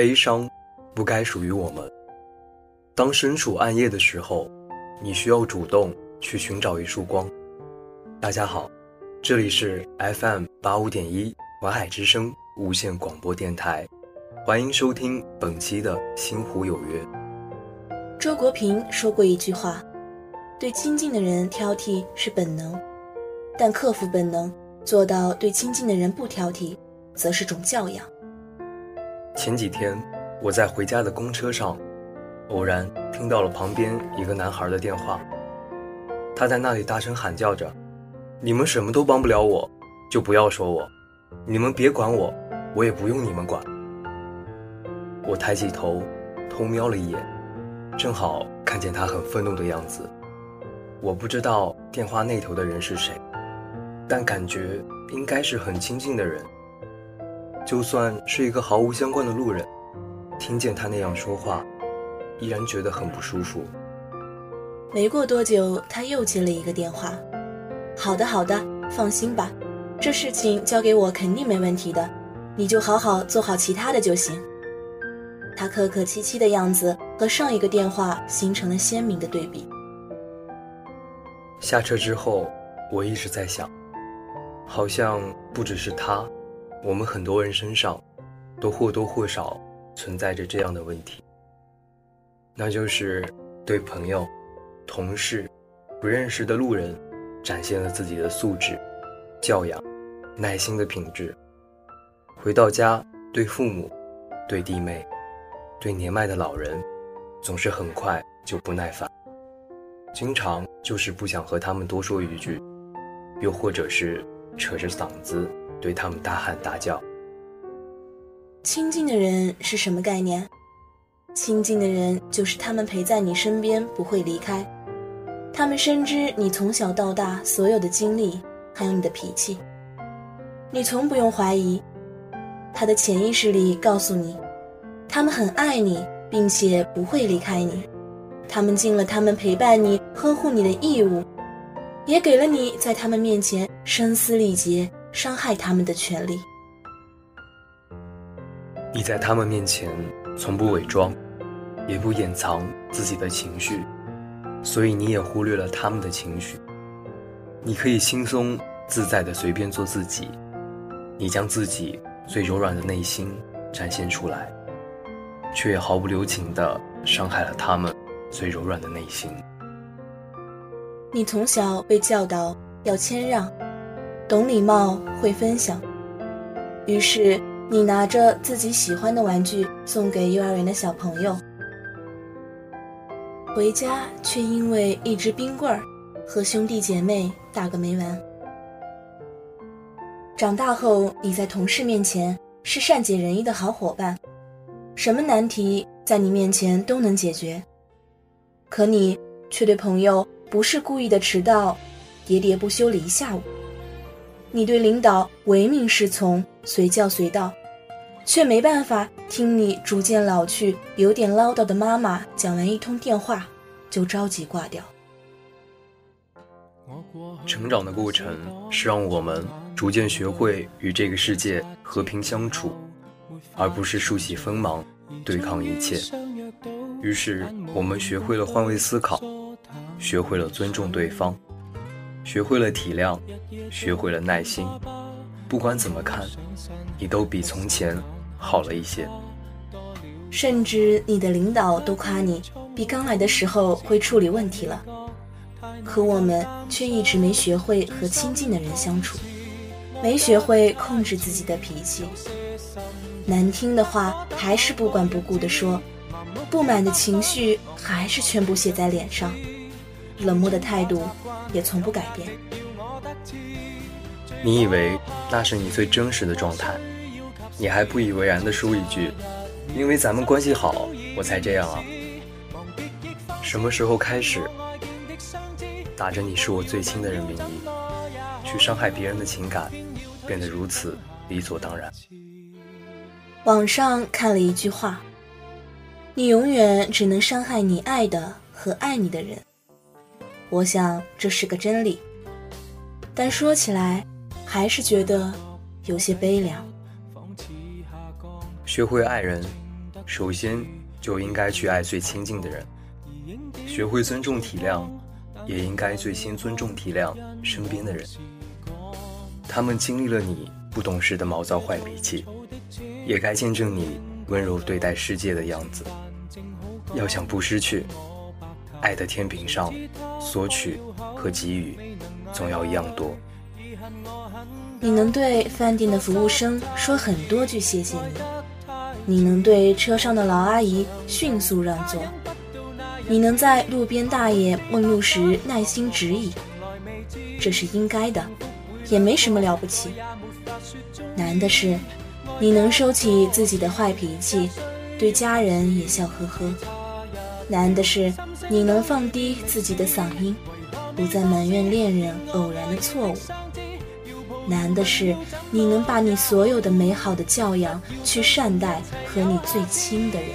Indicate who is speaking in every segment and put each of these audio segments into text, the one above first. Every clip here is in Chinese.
Speaker 1: 悲伤不该属于我们。当身处暗夜的时候，你需要主动去寻找一束光。大家好，这里是 FM 八五点一淮海之声无线广播电台，欢迎收听本期的《星湖有约》。
Speaker 2: 周国平说过一句话：“对亲近的人挑剔是本能，但克服本能，做到对亲近的人不挑剔，则是种教养。”
Speaker 1: 前几天，我在回家的公车上，偶然听到了旁边一个男孩的电话。他在那里大声喊叫着：“你们什么都帮不了我，就不要说我；你们别管我，我也不用你们管。”我抬起头，偷瞄了一眼，正好看见他很愤怒的样子。我不知道电话那头的人是谁，但感觉应该是很亲近的人。就算是一个毫无相关的路人，听见他那样说话，依然觉得很不舒服。
Speaker 2: 没过多久，他又接了一个电话。好的，好的，放心吧，这事情交给我肯定没问题的，你就好好做好其他的就行。他客客气气的样子和上一个电话形成了鲜明的对比。
Speaker 1: 下车之后，我一直在想，好像不只是他。我们很多人身上，都或多或少存在着这样的问题，那就是对朋友、同事、不认识的路人，展现了自己的素质、教养、耐心的品质；回到家，对父母、对弟妹、对年迈的老人，总是很快就不耐烦，经常就是不想和他们多说一句，又或者是扯着嗓子。对他们大喊大叫。
Speaker 2: 亲近的人是什么概念？亲近的人就是他们陪在你身边，不会离开。他们深知你从小到大所有的经历，还有你的脾气。你从不用怀疑，他的潜意识里告诉你，他们很爱你，并且不会离开你。他们尽了他们陪伴你、呵护你的义务，也给了你在他们面前声嘶力竭。伤害他们的权利。
Speaker 1: 你在他们面前从不伪装，也不掩藏自己的情绪，所以你也忽略了他们的情绪。你可以轻松自在的随便做自己，你将自己最柔软的内心展现出来，却也毫不留情的伤害了他们最柔软的内心。
Speaker 2: 你从小被教导要谦让。懂礼貌，会分享。于是你拿着自己喜欢的玩具送给幼儿园的小朋友，回家却因为一支冰棍儿和兄弟姐妹打个没完。长大后，你在同事面前是善解人意的好伙伴，什么难题在你面前都能解决。可你却对朋友不是故意的迟到，喋喋不休了一下午。你对领导唯命是从、随叫随到，却没办法听你逐渐老去、有点唠叨的妈妈讲完一通电话就着急挂掉。
Speaker 1: 成长的过程是让我们逐渐学会与这个世界和平相处，而不是竖起锋芒对抗一切。于是我们学会了换位思考，学会了尊重对方。学会了体谅，学会了耐心。不管怎么看，你都比从前好了一些。
Speaker 2: 甚至你的领导都夸你比刚来的时候会处理问题了。可我们却一直没学会和亲近的人相处，没学会控制自己的脾气。难听的话还是不管不顾地说，不满的情绪还是全部写在脸上。冷漠的态度也从不改变。
Speaker 1: 你以为那是你最真实的状态，你还不以为然地说一句：“因为咱们关系好，我才这样啊。”什么时候开始，打着你是我最亲的人名义，去伤害别人的情感，变得如此理所当然？
Speaker 2: 网上看了一句话：“你永远只能伤害你爱的和爱你的人。”我想这是个真理，但说起来还是觉得有些悲凉。
Speaker 1: 学会爱人，首先就应该去爱最亲近的人，学会尊重体谅，也应该最先尊重体谅身边的人。他们经历了你不懂事的毛躁坏脾气，也该见证你温柔对待世界的样子。要想不失去，爱的天平上，索取和给予总要一样多。
Speaker 2: 你能对饭店的服务生说很多句谢谢你，你能对车上的老阿姨迅速让座，你能在路边大爷问路时耐心指引，这是应该的。也没什么了不起，难的是，你能收起自己的坏脾气，对家人也笑呵呵；难的是，你能放低自己的嗓音，不再埋怨恋人偶然的错误；难的是，你能把你所有的美好的教养去善待和你最亲的人。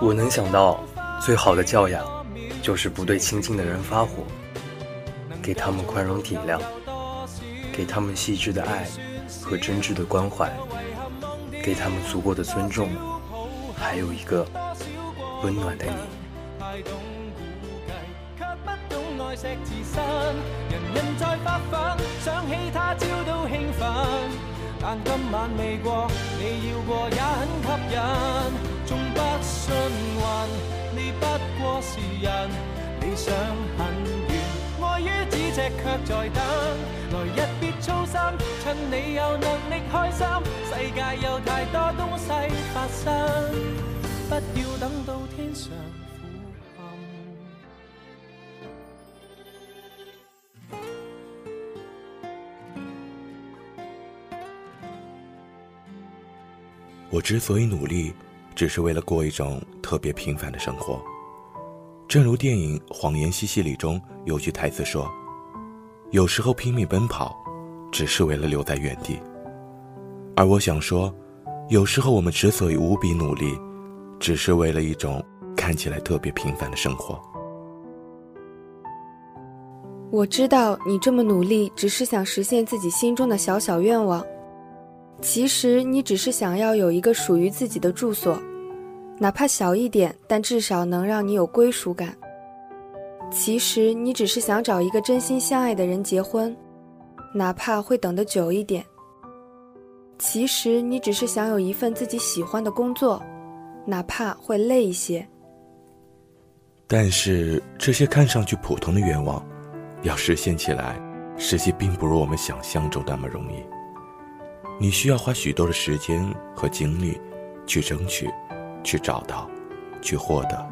Speaker 1: 我能想到，最好的教养，就是不对亲近的人发火。给他们宽容体谅，给他们细致的爱和真挚的关怀，给他们足够的尊重，还有一个本能的人太懂估计却不懂
Speaker 3: 爱惜自身人人在发奋想起他朝都兴奋但今晚未过
Speaker 1: 你要
Speaker 3: 过也很吸引纵不信运你不过是人理想很远爱于此际
Speaker 1: 却在等。来日别操心趁你有能力开心世界有太多东西发生。不要等到天上苦暗。我之所以努力，只是为了过一种特别平凡的生活。正如电影《谎言西西里》中有句台词说。有时候拼命奔跑，只是为了留在原地。而我想说，有时候我们之所以无比努力，只是为了一种看起来特别平凡的生活。
Speaker 4: 我知道你这么努力，只是想实现自己心中的小小愿望。其实你只是想要有一个属于自己的住所，哪怕小一点，但至少能让你有归属感。其实你只是想找一个真心相爱的人结婚，哪怕会等得久一点。其实你只是想有一份自己喜欢的工作，哪怕会累一些。
Speaker 5: 但是这些看上去普通的愿望，要实现起来，实际并不如我们想象中那么容易。你需要花许多的时间和精力，去争取，去找到，去获得。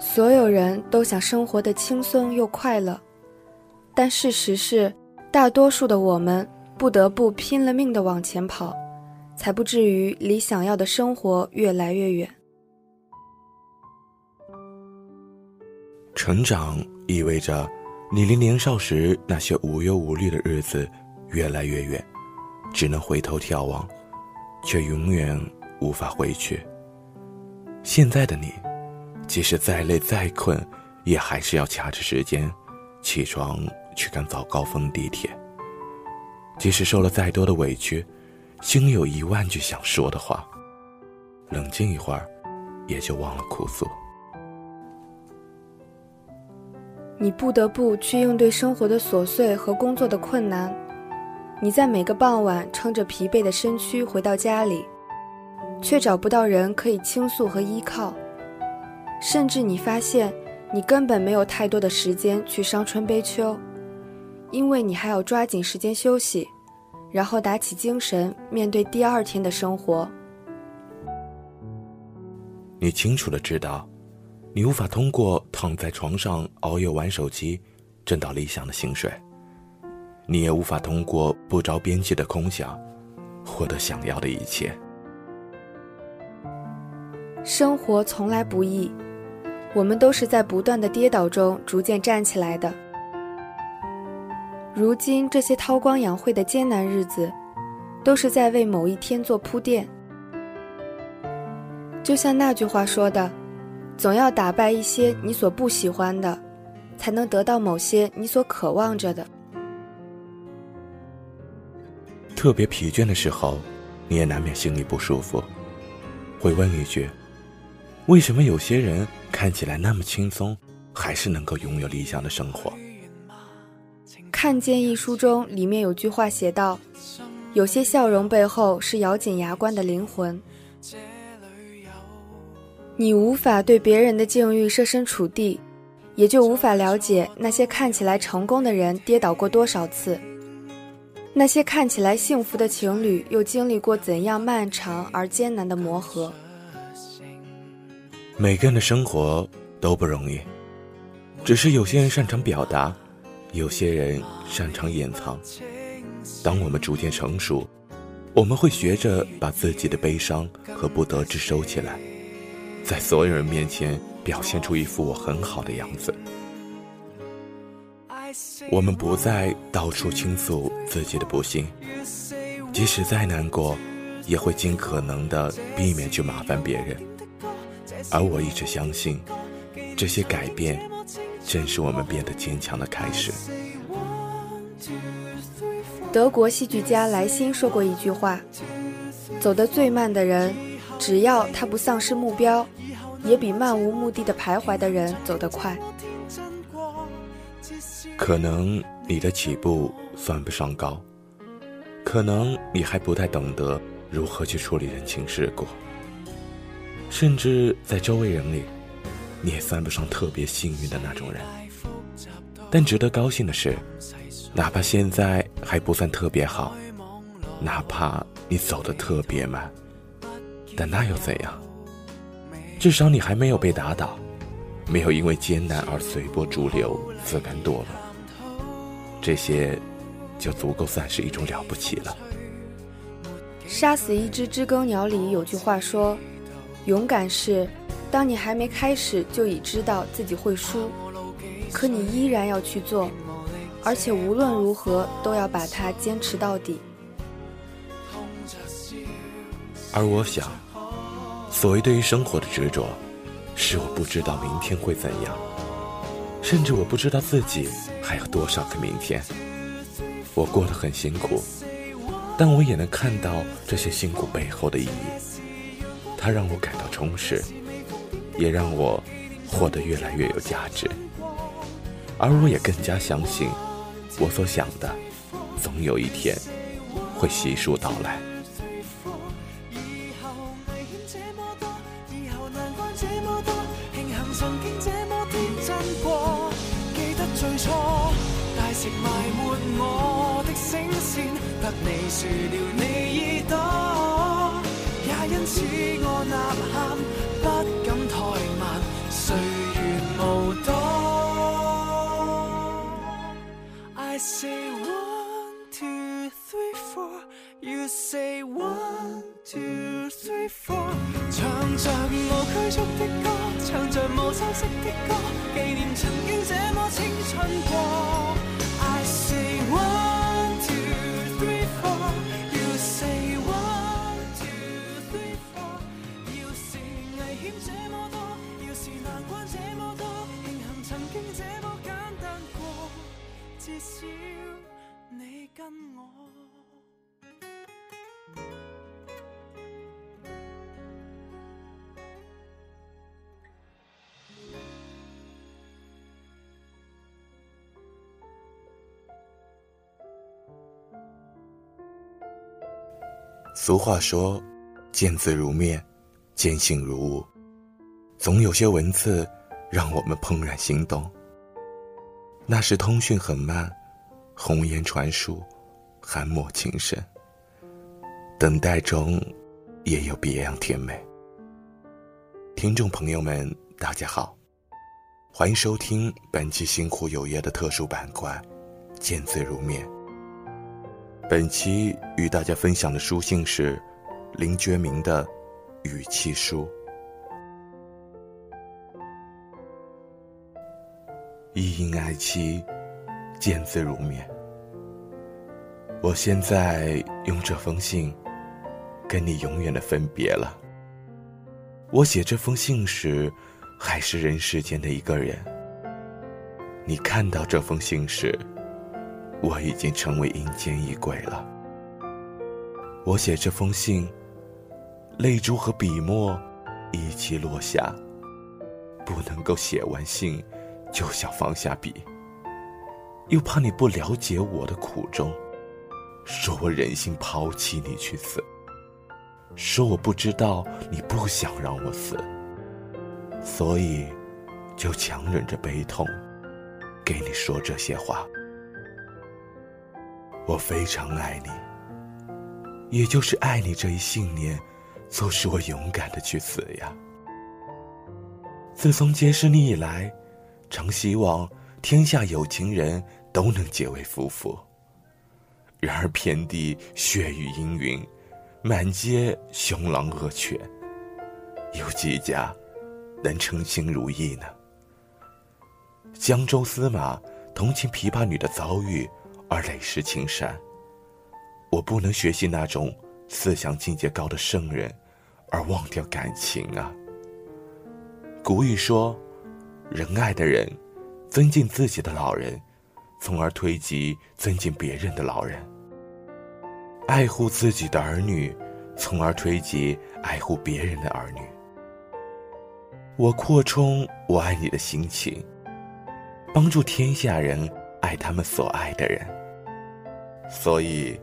Speaker 4: 所有人都想生活的轻松又快乐，但事实是，大多数的我们不得不拼了命的往前跑，才不至于离想要的生活越来越远。
Speaker 5: 成长意味着，你离年少时那些无忧无虑的日子越来越远，只能回头眺望，却永远无法回去。现在的你。即使再累再困，也还是要掐着时间起床去赶早高峰地铁。即使受了再多的委屈，心里有一万句想说的话，冷静一会儿，也就忘了哭诉。
Speaker 4: 你不得不去应对生活的琐碎和工作的困难，你在每个傍晚撑着疲惫的身躯回到家里，却找不到人可以倾诉和依靠。甚至你发现，你根本没有太多的时间去伤春悲秋，因为你还要抓紧时间休息，然后打起精神面对第二天的生活。
Speaker 5: 你清楚的知道，你无法通过躺在床上熬夜玩手机，挣到理想的薪水；你也无法通过不着边际的空想，获得想要的一切。
Speaker 4: 生活从来不易。我们都是在不断的跌倒中逐渐站起来的。如今这些韬光养晦的艰难日子，都是在为某一天做铺垫。就像那句话说的：“总要打败一些你所不喜欢的，才能得到某些你所渴望着的。”
Speaker 5: 特别疲倦的时候，你也难免心里不舒服，会问一句：为什么有些人看起来那么轻松，还是能够拥有理想的生活？
Speaker 4: 看见一书中里面有句话写道：“有些笑容背后是咬紧牙关的灵魂。”你无法对别人的境遇设身处地，也就无法了解那些看起来成功的人跌倒过多少次，那些看起来幸福的情侣又经历过怎样漫长而艰难的磨合。
Speaker 5: 每个人的生活都不容易，只是有些人擅长表达，有些人擅长掩藏。当我们逐渐成熟，我们会学着把自己的悲伤和不得志收起来。在所有人面前表现出一副我很好的样子。我们不再到处倾诉自己的不幸，即使再难过，也会尽可能的避免去麻烦别人。而我一直相信，这些改变正是我们变得坚强的开始。
Speaker 4: 德国戏剧家莱辛说过一句话：“走得最慢的人，只要他不丧失目标。”也比漫无目的的徘徊的人走得快。
Speaker 5: 可能你的起步算不上高，可能你还不太懂得如何去处理人情世故，甚至在周围人里，你也算不上特别幸运的那种人。但值得高兴的是，哪怕现在还不算特别好，哪怕你走得特别慢，但那又怎样？至少你还没有被打倒，没有因为艰难而随波逐流、自甘堕落，这些就足够算是一种了不起了。
Speaker 4: 杀死一只知更鸟里有句话说：“勇敢是，当你还没开始就已知道自己会输，可你依然要去做，而且无论如何都要把它坚持到底。”
Speaker 5: 而我想。所谓对于生活的执着，是我不知道明天会怎样，甚至我不知道自己还有多少个明天。我过得很辛苦，但我也能看到这些辛苦背后的意义。它让我感到充实，也让我活得越来越有价值。而我也更加相信，我所想的，总有一天会悉数到来。
Speaker 3: I say
Speaker 5: 俗话说：“见字如面，见性如雾。”总有些文字让我们怦然心动。那时通讯很慢，红颜传书，含墨情深。等待中，也有别样甜美。听众朋友们，大家好，欢迎收听本期《星湖有约》的特殊板块《见字如面》。本期与大家分享的书信是林觉民的《语气书》。一因爱妻，见字如面。我现在用这封信，跟你永远的分别了。我写这封信时，还是人世间的一个人。你看到这封信时，我已经成为阴间一鬼了。我写这封信，泪珠和笔墨一起落下，不能够写完信就想放下笔，又怕你不了解我的苦衷，说我忍心抛弃你去死，说我不知道你不想让我死，所以就强忍着悲痛，给你说这些话。我非常爱你。也就是爱你这一信念，促使我勇敢的去死呀。自从结识你以来，常希望天下有情人都能结为夫妇。然而遍地血雨阴云，满街凶狼恶犬，有几家能称心如意呢？江州司马同情琵琶女的遭遇，而泪湿青衫。我不能学习那种思想境界高的圣人，而忘掉感情啊。古语说：“仁爱的人，尊敬自己的老人，从而推及尊敬别人的老人；爱护自己的儿女，从而推及爱护别人的儿女。”我扩充我爱你的心情，帮助天下人爱他们所爱的人，所以。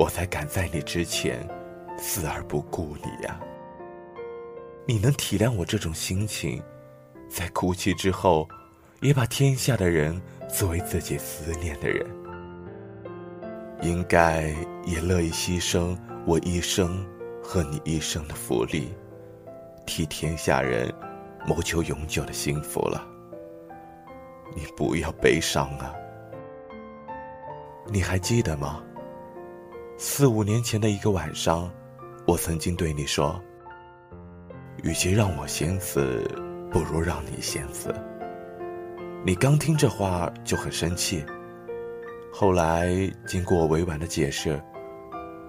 Speaker 5: 我才敢在你之前，死而不顾你呀。你能体谅我这种心情，在哭泣之后，也把天下的人作为自己思念的人，应该也乐意牺牲我一生和你一生的福利，替天下人谋求永久的幸福了。你不要悲伤啊，你还记得吗？四五年前的一个晚上，我曾经对你说：“与其让我先死，不如让你先死。”你刚听这话就很生气。后来经过委婉的解释，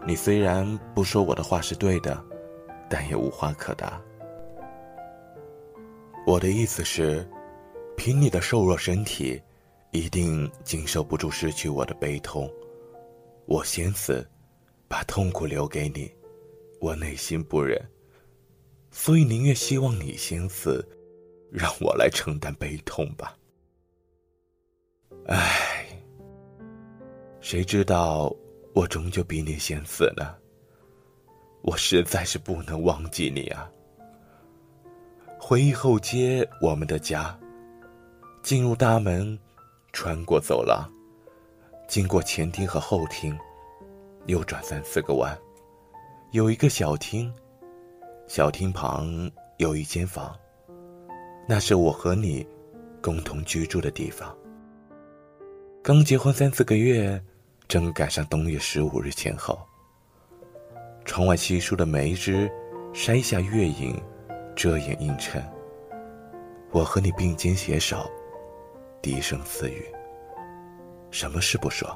Speaker 5: 你虽然不说我的话是对的，但也无话可答。我的意思是，凭你的瘦弱身体，一定经受不住失去我的悲痛。我先死。把痛苦留给你，我内心不忍，所以宁愿希望你先死，让我来承担悲痛吧。唉，谁知道我终究比你先死呢？我实在是不能忘记你啊！回忆后街，我们的家，进入大门，穿过走廊，经过前厅和后厅。右转三四个弯，有一个小厅，小厅旁有一间房，那是我和你共同居住的地方。刚结婚三四个月，正赶上冬月十五日前后。窗外稀疏的梅枝筛下月影，遮掩映衬。我和你并肩携手，低声私语。什么事不说？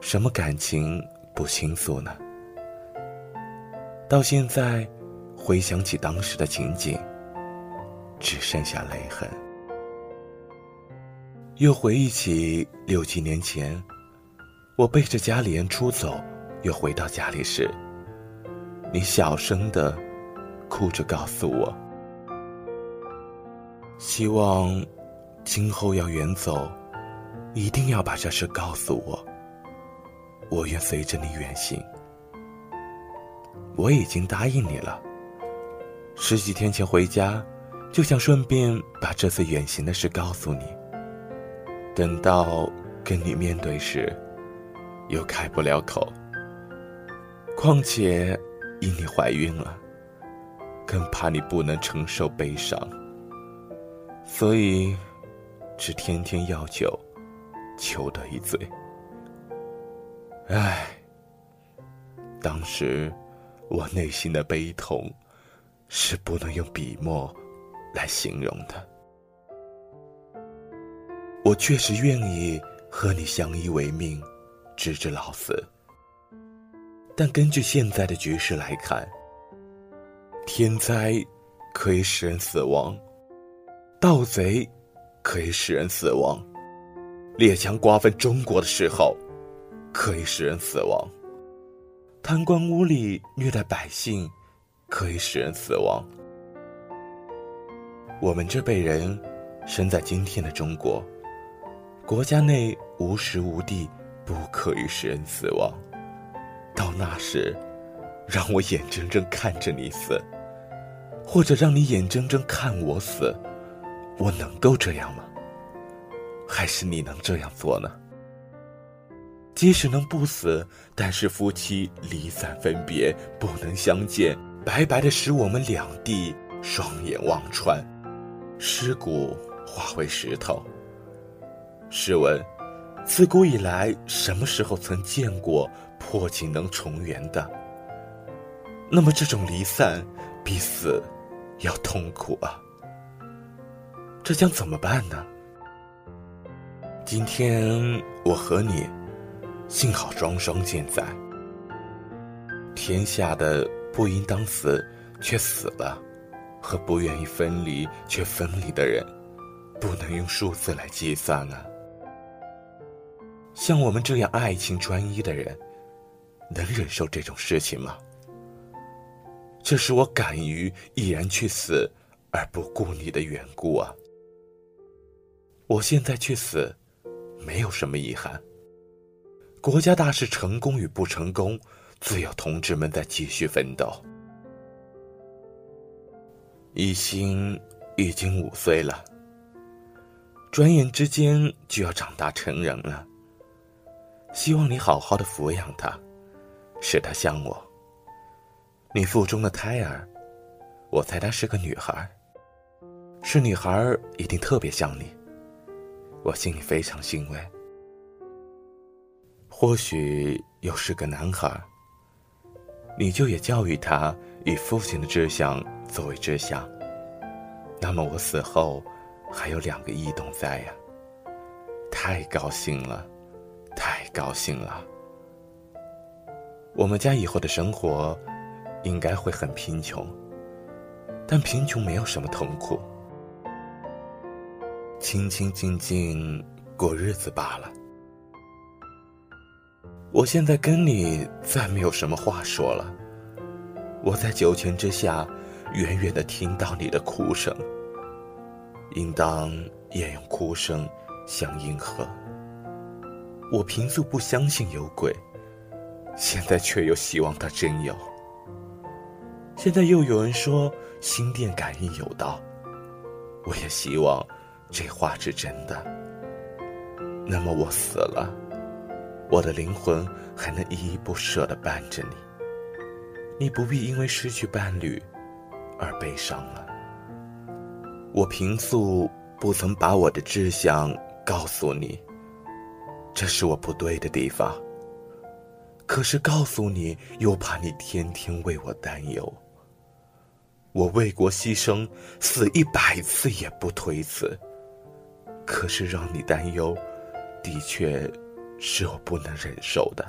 Speaker 5: 什么感情？不倾诉呢？到现在，回想起当时的情景，只剩下泪痕。又回忆起六七年前，我背着家里人出走，又回到家里时，你小声的哭着告诉我，希望今后要远走，一定要把这事告诉我。我愿随着你远行。我已经答应你了。十几天前回家，就想顺便把这次远行的事告诉你。等到跟你面对时，又开不了口。况且，因你怀孕了，更怕你不能承受悲伤，所以，只天天要酒，求得一醉。唉，当时我内心的悲痛，是不能用笔墨来形容的。我确实愿意和你相依为命，直至老死。但根据现在的局势来看，天灾可以使人死亡，盗贼可以使人死亡，列强瓜分中国的时候。可以使人死亡，贪官污吏虐待百姓，可以使人死亡。我们这辈人，生在今天的中国，国家内无时无地不可以使人死亡。到那时，让我眼睁睁看着你死，或者让你眼睁睁看我死，我能够这样吗？还是你能这样做呢？即使能不死，但是夫妻离散分别，不能相见，白白的使我们两地双眼望穿。尸骨化为石头。试问，自古以来，什么时候曾见过破镜能重圆的？那么，这种离散比死要痛苦啊！这将怎么办呢？今天我和你，幸好双双健在。天下的不应当死，却死了。和不愿意分离却分离的人，不能用数字来计算啊。像我们这样爱情专一的人，能忍受这种事情吗？这是我敢于毅然去死而不顾你的缘故啊。我现在去死，没有什么遗憾。国家大事成功与不成功，自有同志们在继续奋斗。一心已经五岁了，转眼之间就要长大成人了。希望你好好的抚养他，使他像我。你腹中的胎儿，我猜她是个女孩。是女孩一定特别像你，我心里非常欣慰。或许又是个男孩，你就也教育他以父亲的志向。作为志向，那么我死后还有两个异动在呀。太高兴了，太高兴了。我们家以后的生活应该会很贫穷，但贫穷没有什么痛苦，清清静静过日子罢了。我现在跟你再没有什么话说了，我在九泉之下。远远的听到你的哭声，应当也用哭声相应和。我平素不相信有鬼，现在却又希望他真有。现在又有人说心电感应有道，我也希望这话是真的。那么我死了，我的灵魂还能依依不舍的伴着你，你不必因为失去伴侣。而悲伤了。我平素不曾把我的志向告诉你，这是我不对的地方。可是告诉你，又怕你天天为我担忧。我为国牺牲，死一百次也不推辞。可是让你担忧，的确是我不能忍受的。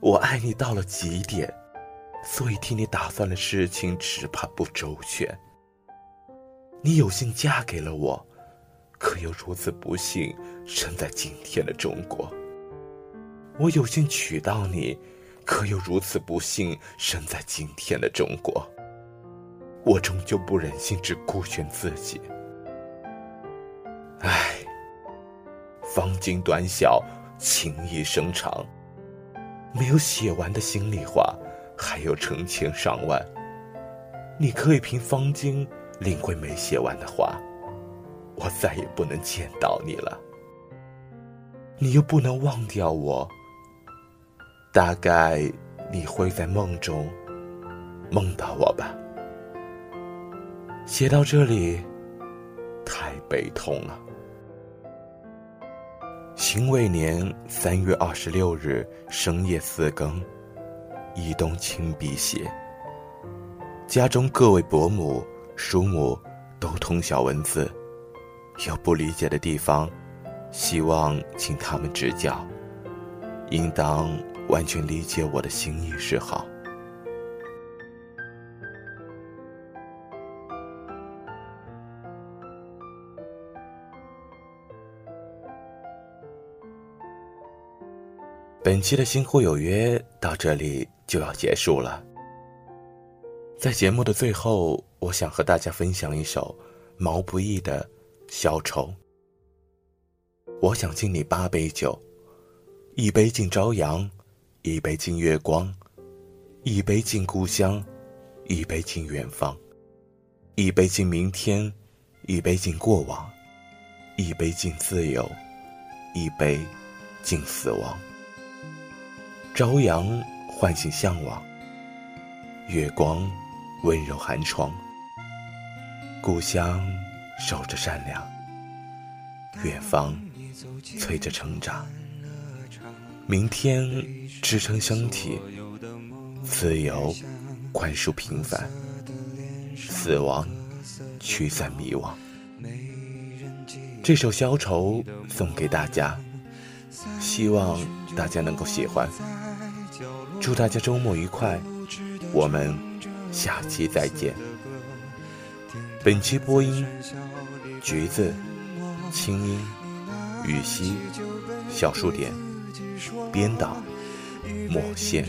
Speaker 5: 我爱你到了极点。所以替你打算的事情，只怕不周全。你有幸嫁给了我，可又如此不幸生在今天的中国。我有幸娶到你，可又如此不幸生在今天的中国。我终究不忍心只顾全自己。方巾短小，情意深长，没有写完的心里话。还有成千上万，你可以凭方巾领会没写完的话，我再也不能见到你了。你又不能忘掉我，大概你会在梦中梦到我吧。写到这里，太悲痛了。辛未年三月二十六日深夜四更。一动亲笔写。家中各位伯母、叔母都通晓文字，有不理解的地方，希望请他们指教。应当完全理解我的心意是好。本期的《星湖有约》到这里就要结束了。在节目的最后，我想和大家分享一首毛不易的《消愁》。我想敬你八杯酒，一杯敬朝阳，一杯敬月光，一杯敬故乡，一杯敬远方，一杯敬明天，一杯敬过往，一杯敬自由，一杯敬死亡。朝阳唤醒向往，月光温柔寒窗，故乡守着善良，远方。催着成长，明天支撑身体，自由宽恕平凡，死亡驱散迷惘。这首《消愁》送给大家，希望大家能够喜欢。祝大家周末愉快，我们下期再见。本期播音：橘子、清音。雨溪小数点编导墨线